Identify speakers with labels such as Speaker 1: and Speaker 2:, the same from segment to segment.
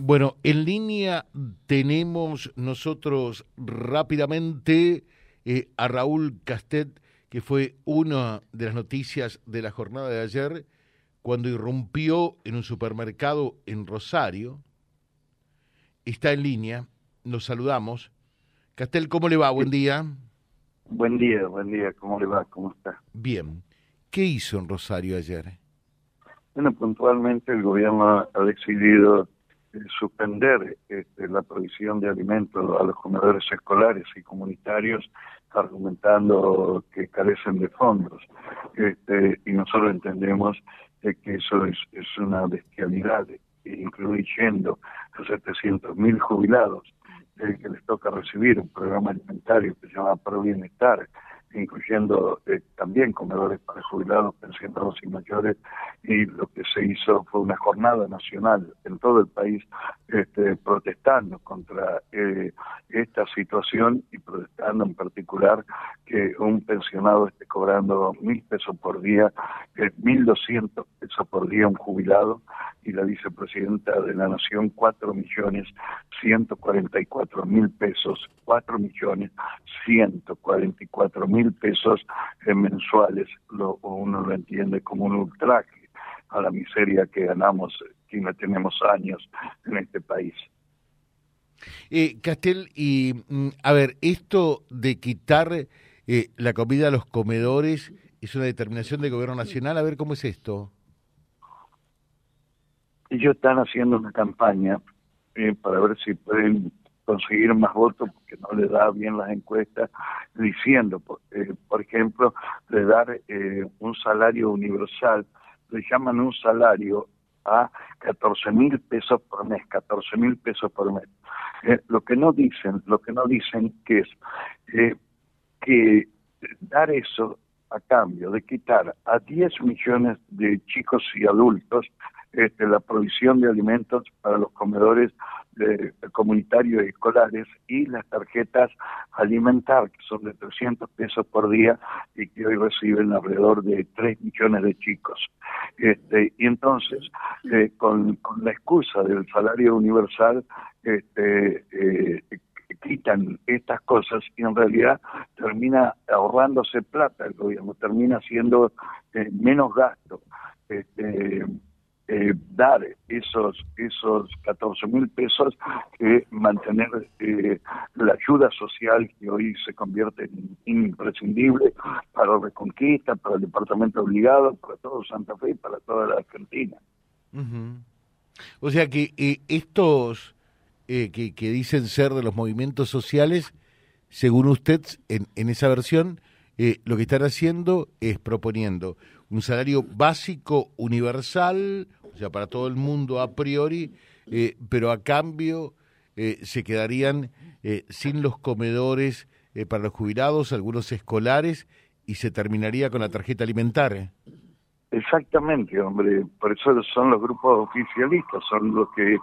Speaker 1: Bueno, en línea tenemos nosotros rápidamente eh, a Raúl Castet, que fue una de las noticias de la jornada de ayer, cuando irrumpió en un supermercado en Rosario. Está en línea, nos saludamos. Castel, ¿cómo le va? Buen día.
Speaker 2: Buen día, buen día, ¿cómo le va? ¿Cómo está?
Speaker 1: Bien. ¿Qué hizo en Rosario ayer?
Speaker 2: Bueno, puntualmente el gobierno ha decidido suspender este, la provisión de alimentos a los comedores escolares y comunitarios argumentando que carecen de fondos. Este, y nosotros entendemos que eso es, una bestialidad, incluyendo a 700.000 jubilados eh, que les toca recibir un programa alimentario que se llama Pro Bienestar, incluyendo eh, también comedores para jubilados, pensionados y mayores, y lo que se hizo fue una jornada nacional en todo el país este, protestando contra eh, esta situación y protestando en particular que un pensionado esté cobrando mil pesos por día, eh, mil doscientos pesos por día un jubilado, y la vicepresidenta de la Nación cuatro millones ciento cuarenta y cuatro mil pesos, cuatro millones ciento cuarenta y cuatro mil mil pesos mensuales, lo, uno lo entiende como un ultraje a la miseria que ganamos quienes tenemos años en este país.
Speaker 1: Eh, Castel, y mm, a ver, esto de quitar eh, la comida a los comedores es una determinación del gobierno nacional, a ver cómo es esto.
Speaker 2: Ellos están haciendo una campaña eh, para ver si pueden conseguir más votos porque no le da bien las encuestas, diciendo, eh, por ejemplo, de dar eh, un salario universal, le llaman un salario a 14 mil pesos por mes, 14 mil pesos por mes. Eh, lo que no dicen, lo que no dicen que es que dar eso a cambio de quitar a 10 millones de chicos y adultos este, la provisión de alimentos para los comedores de, comunitarios y escolares y las tarjetas alimentar, que son de 300 pesos por día y que hoy reciben alrededor de 3 millones de chicos. Este, y entonces, eh, con, con, la excusa del salario universal, este, eh, quitan estas cosas y en realidad termina ahorrándose plata el gobierno, termina haciendo eh, menos gasto. Este, eh, dar esos esos 14 mil pesos que mantener eh, la ayuda social que hoy se convierte en imprescindible para Reconquista, para el Departamento Obligado, para todo Santa Fe y para toda la Argentina.
Speaker 1: O sea que eh, que, que, dicen ser de los movimientos sociales, según usted, en, en esa versión, lo que están haciendo es proponiendo un salario básico universal, o sea, para todo el mundo a priori, eh, pero a cambio eh, se quedarían eh, sin los comedores para los jubilados, algunos escolares, y se terminaría con la tarjeta alimentaria.
Speaker 2: Exactamente, hombre, por eso son los grupos oficialistas, son los que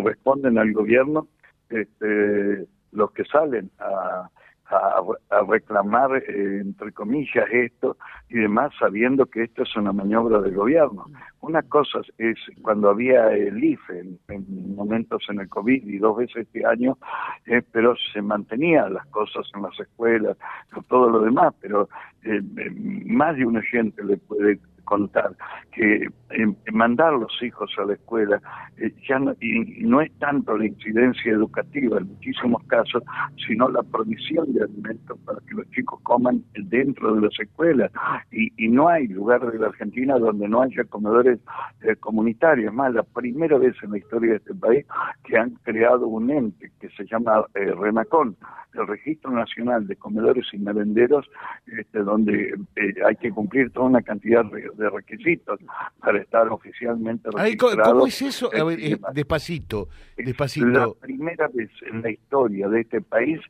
Speaker 2: responden al gobierno, este, los que salen a a, reclamar, eh, entre comillas, esto y demás, sabiendo que esto es una maniobra del gobierno. Una cosa es cuando había el IFE en, momentos en el COVID y dos veces este año, eh, pero se mantenían las cosas en las escuelas, todo lo demás, pero eh, más de un oyente le puede contar que eh, mandar los hijos a la escuela eh, ya no, y, no es tanto la incidencia educativa en muchísimos casos, sino la provisión de alimentos para que los chicos coman dentro de las escuelas. Y, y no hay lugar de la Argentina donde no haya comedores eh, comunitarios. Es más, la primera vez en la historia de este país que han creado un ente que se llama Renacon, el Registro Nacional de Comedores y Merenderos, este, donde hay que cumplir toda una cantidad de de requisitos para estar oficialmente registrado.
Speaker 1: ¿Cómo es eso? A ver, eh, despacito, despacito.
Speaker 2: Es la primera vez en la historia de este país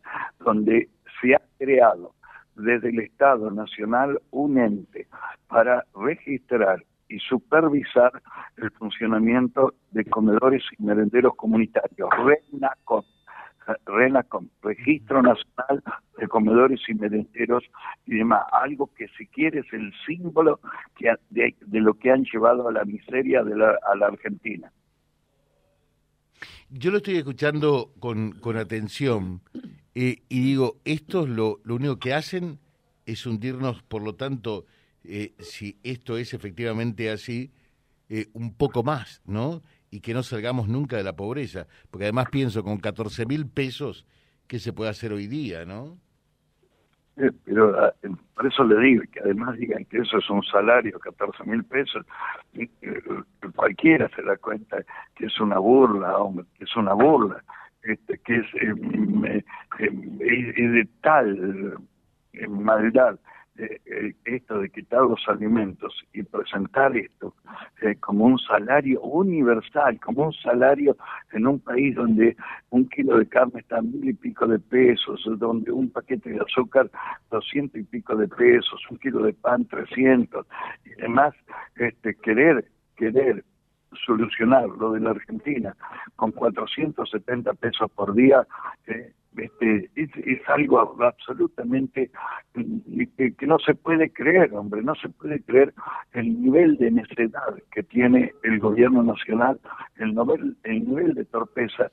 Speaker 2: donde se ha creado desde el Estado Nacional un ente para registrar y supervisar el funcionamiento de comedores y merenderos comunitarios, RENACOM, RENACOM, Registro Nacional de Comedores y Merenderos y demás, algo que si quiere es el símbolo que, de, lo que han llevado a la miseria de la, a la Argentina.
Speaker 1: yo lo estoy escuchando con, con atención eh, y digo, esto lo, lo único que hacen es hundirnos, por lo tanto, eh, si esto es efectivamente así, eh, un poco más, ¿no? Y que no salgamos nunca de la pobreza, porque además pienso con 14 mil pesos, ¿qué se puede hacer hoy día, no?
Speaker 2: Eh, pero ah, por eso le digo que además digan que eso es un salario, 14 mil pesos, cualquiera se da cuenta que es una burla, hombre, que es una burla, este, que es, es de tal maldad eh, eh, esto de quitar los alimentos y presentar esto eh, como un salario universal, como un salario en un país donde un kilo de carne está mil y pico de pesos, donde un paquete de azúcar doscientos y pico de pesos, un kilo de pan trescientos, y además este, querer, querer solucionar lo de la Argentina con 470 pesos por día, eh, este, es, algo absolutamente que, no se puede creer, hombre, no se puede creer el nivel de necedad que tiene el gobierno nacional, el nivel, el nivel de torpeza,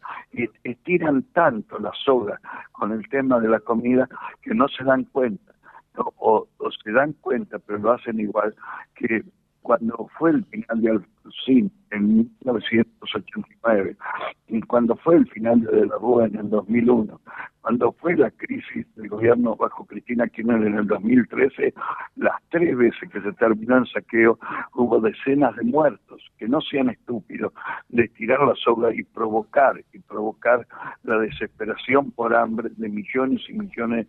Speaker 2: estiran tanto la soga con el tema de la comida que no se dan cuenta. O, o, se dan cuenta, pero lo hacen igual, que cuando fue el final de Alfonsín en 1989, y cuando fue el final de, de la Rúa en el 2001, cuando fue la crisis del gobierno bajo Cristina Kirchner en el 2013, las tres veces que se terminó el saqueo hubo decenas de muertos, que no sean estúpidos, de tirar la soga y provocar, y provocar la desesperación por hambre de millones y millones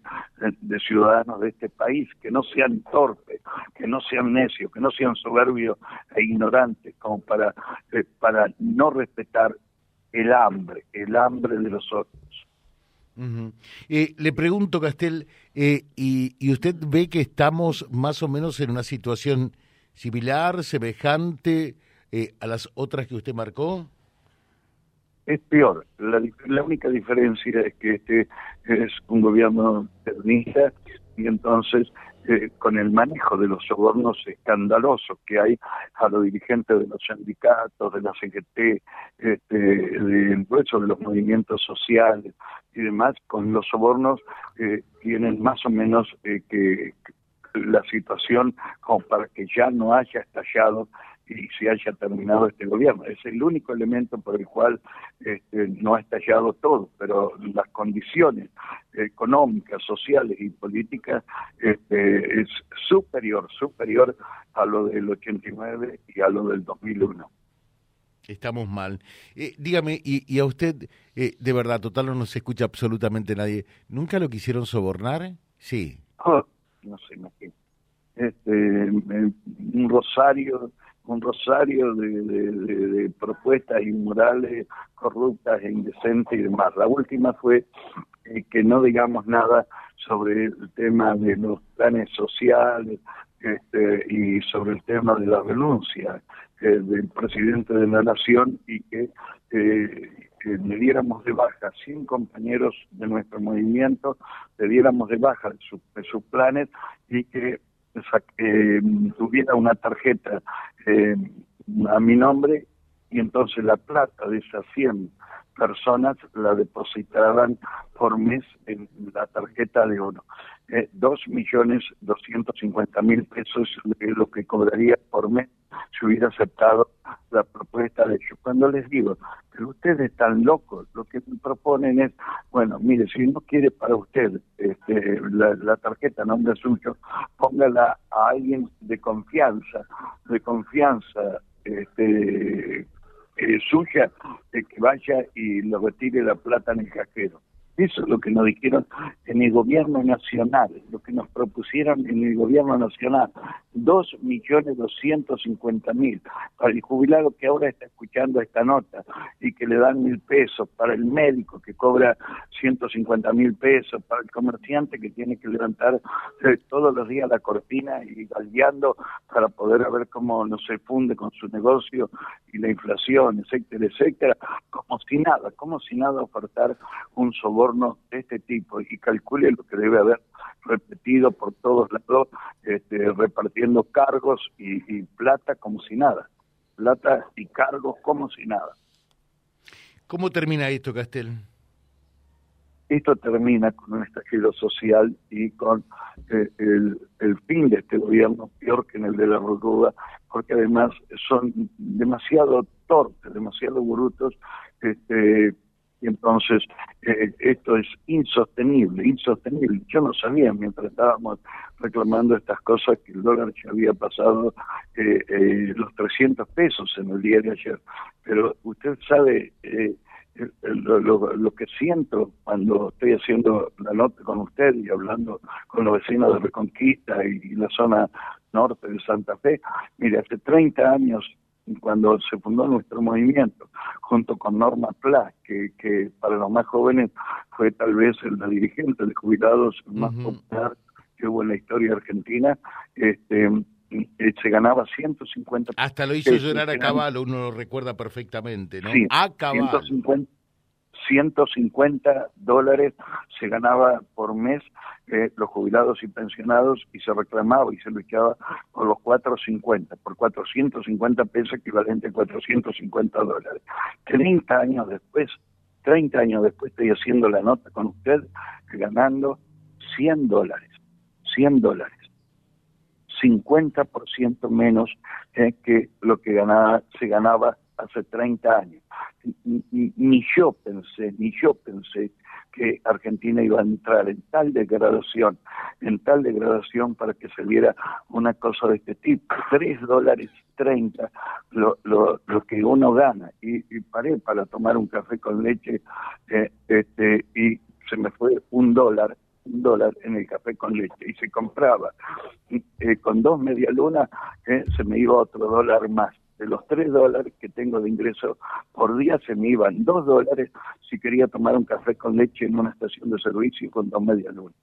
Speaker 2: de, ciudadanos de este país, que no sean torpes, que no sean necios, que no sean soberbios e ignorantes como para, eh, para no respetar el hambre, el hambre de los otros.
Speaker 1: Eh, le pregunto, Castel, eh, y, usted ve que estamos más o menos en una situación similar, semejante eh, a las otras que usted marcó?
Speaker 2: Es peor. La, la, única diferencia es que este es un gobierno peronista y entonces eh, con el manejo de los sobornos escandalosos que hay a los dirigentes de los sindicatos, de la CGT, este, del grueso de los movimientos sociales y demás, con los sobornos eh, tienen más o menos eh, que la situación como para que ya no haya estallado y se haya terminado este gobierno. Es el único elemento por el cual este, no ha estallado todo, pero las condiciones económicas, sociales y políticas este, es superior, superior a lo del 89 y a lo del 2001.
Speaker 1: Estamos mal. Eh, dígame, y, a usted, eh, de verdad, total no nos escucha absolutamente nadie, ¿nunca lo quisieron sobornar? Sí.
Speaker 2: Oh, no sé. Este, un rosario un rosario de, propuestas inmorales, corruptas e indecentes y demás. La última fue eh, que no digamos nada sobre el tema de los planes sociales este, y sobre el tema de la renuncia eh, del presidente de la nación y que, eh, le diéramos de baja sin compañeros de nuestro movimiento, le diéramos de baja de, de sus planes y que eh, tuviera una tarjeta eh, a mi nombre y entonces la plata de esas 100 personas la depositaban por mes en la tarjeta de oro. Eh, dos millones doscientos cincuenta mil pesos es lo que cobraría por mes si hubiera aceptado la propuesta de ellos. Cuando les digo, pero ustedes están locos, lo que proponen es, bueno, mire, si no quiere para usted este, la, tarjeta nombre suyo, póngala a alguien de confianza, de confianza este, eh, suya, de que vaya y le retire la plata en el cajero. Eso es lo que nos dijeron en el gobierno nacional, lo que nos propusieron en el gobierno nacional, dos millones doscientos cincuenta mil. Para el jubilado que ahora está escuchando esta nota y que le dan mil pesos, para el médico que cobra ciento cincuenta mil pesos, para el comerciante que tiene que levantar eh, todos los días la cortina y galdeando para poder ver cómo no se funde con su negocio y la inflación, etcétera, etcétera, como si nada, como si nada ofertar un soborno de este tipo y calcule lo que debe haber repetido por todos lados, este, repartiendo cargos y, plata como si nada, plata y cargos como si nada.
Speaker 1: ¿Cómo termina esto, Castel?
Speaker 2: Esto termina con un estallido social y con eh, el, fin de este gobierno peor que en el de la Ruruga, porque además son demasiado torpes, demasiado brutos, este, y entonces eh, esto es insostenible, insostenible. Yo no sabía mientras estábamos reclamando estas cosas que el dólar ya había pasado eh, eh, los 300 pesos en el día de ayer, pero usted sabe lo, que siento cuando estoy haciendo la nota con usted y hablando con los vecinos de Reconquista y la zona norte de Santa Fe. Mire, hace 30 años cuando se fundó nuestro movimiento, junto con Norma Pla, que, que para los más jóvenes fue tal vez la dirigente de jubilados más popular que hubo en la historia argentina, este, eh, se ganaba 150
Speaker 1: Hasta lo hizo llorar a Caballo, uno lo recuerda perfectamente, ¿no?
Speaker 2: Sí, a Caballo. 150 dólares se ganaba por mes eh, los jubilados y pensionados y se reclamaba y se luchaba por los 450, por 450 pesos equivalente a 450 dólares. 30 años después, 30 años después estoy haciendo la nota con usted ganando 100 dólares, 100 dólares. 50% menos eh, que lo que ganaba, se ganaba hace 30 años ni yo pensé, ni yo pensé que Argentina iba a entrar en tal degradación, en tal degradación para que se viera una cosa de este tipo. Tres dólares treinta lo, lo, lo que uno gana. Y, paré para tomar un café con leche eh, este, y se me fue un dólar un dólar en el café con leche y se compraba eh, con dos media luna eh, se me iba otro dólar más de los tres dólares que tengo de ingreso por día se me iban dos dólares si quería tomar un café con leche en una estación de servicio con dos media luna.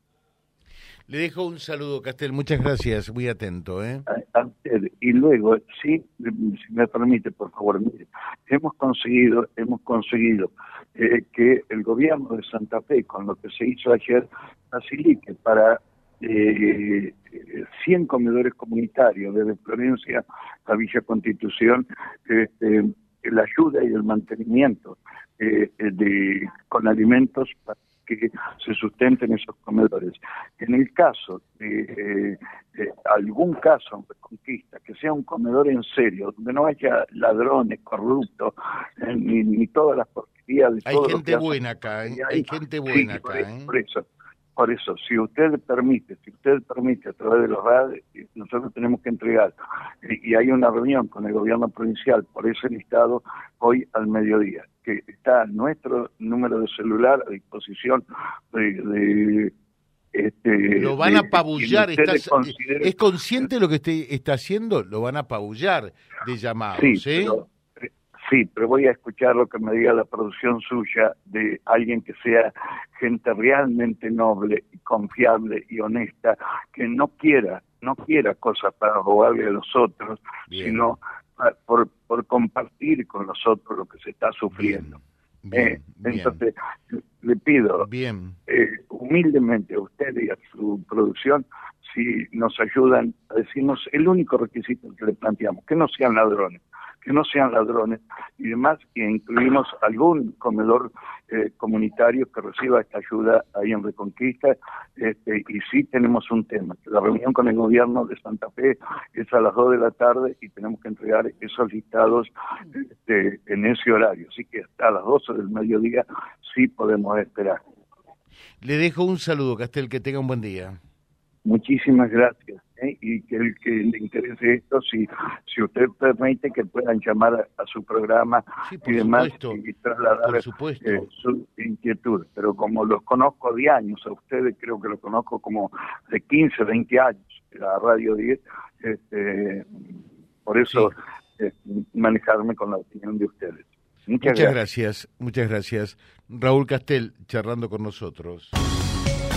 Speaker 1: Le dejo un saludo, Castel. Muchas gracias. Muy atento. ¿eh?
Speaker 2: A, usted. Y luego, sí, si me permite, por favor, mire, hemos conseguido, hemos conseguido eh, que el gobierno de Santa Fe, con lo que se hizo ayer, facilite para eh, 100 comedores comunitarios desde Florencia a Villa Constitución, este, la ayuda y el mantenimiento eh, de, con alimentos para que se sustenten esos comedores. En el caso de, algún caso en Reconquista, que sea un comedor en serio, donde no haya ladrones, corruptos, eh, ni, todas las porquerías de
Speaker 1: Hay gente buena acá, ¿eh? hay, gente buena acá.
Speaker 2: por eso por eso, si usted permite, si usted permite a través de los radios, nosotros tenemos que entregar. Y, hay una reunión con el gobierno provincial por ese listado hoy al mediodía, que está nuestro número de celular a disposición de, este,
Speaker 1: lo van a apabullar. ¿Es consciente de lo que usted está haciendo? Lo van a apabullar de llamados. Sí,
Speaker 2: Sí, pero voy a escuchar lo que me diga la producción suya de alguien que sea gente realmente noble y confiable y honesta, que no quiera, no quiera cosas para robarle a los otros, sino por, por compartir con los otros lo que se está sufriendo. Eh, entonces, le pido
Speaker 1: bien.
Speaker 2: Eh, humildemente a usted y a su producción si nos ayudan a decirnos el único requisito que le planteamos, que no sean ladrones, que no sean ladrones y demás, y incluimos algún comedor eh, comunitario que reciba esta ayuda ahí en Reconquista, este, y sí tenemos un tema, la reunión con el gobierno de Santa Fe es a las 2 de la tarde y tenemos que entregar esos listados este, en ese horario, así que hasta las 12 del mediodía sí podemos esperar.
Speaker 1: Le dejo un saludo, Castel, que tenga un buen día.
Speaker 2: Muchísimas gracias. ¿Eh? Y que el que le interese esto, si, si usted permite que puedan llamar a, su programa y demás y trasladar eh, su inquietud. Pero como los conozco de años, a ustedes creo que los conozco como de 15, 20 años, la Radio 10, este, por eso eh, manejarme con la opinión de ustedes.
Speaker 1: Muchas, muchas gracias. Muchas gracias. Raúl Castel, charlando con nosotros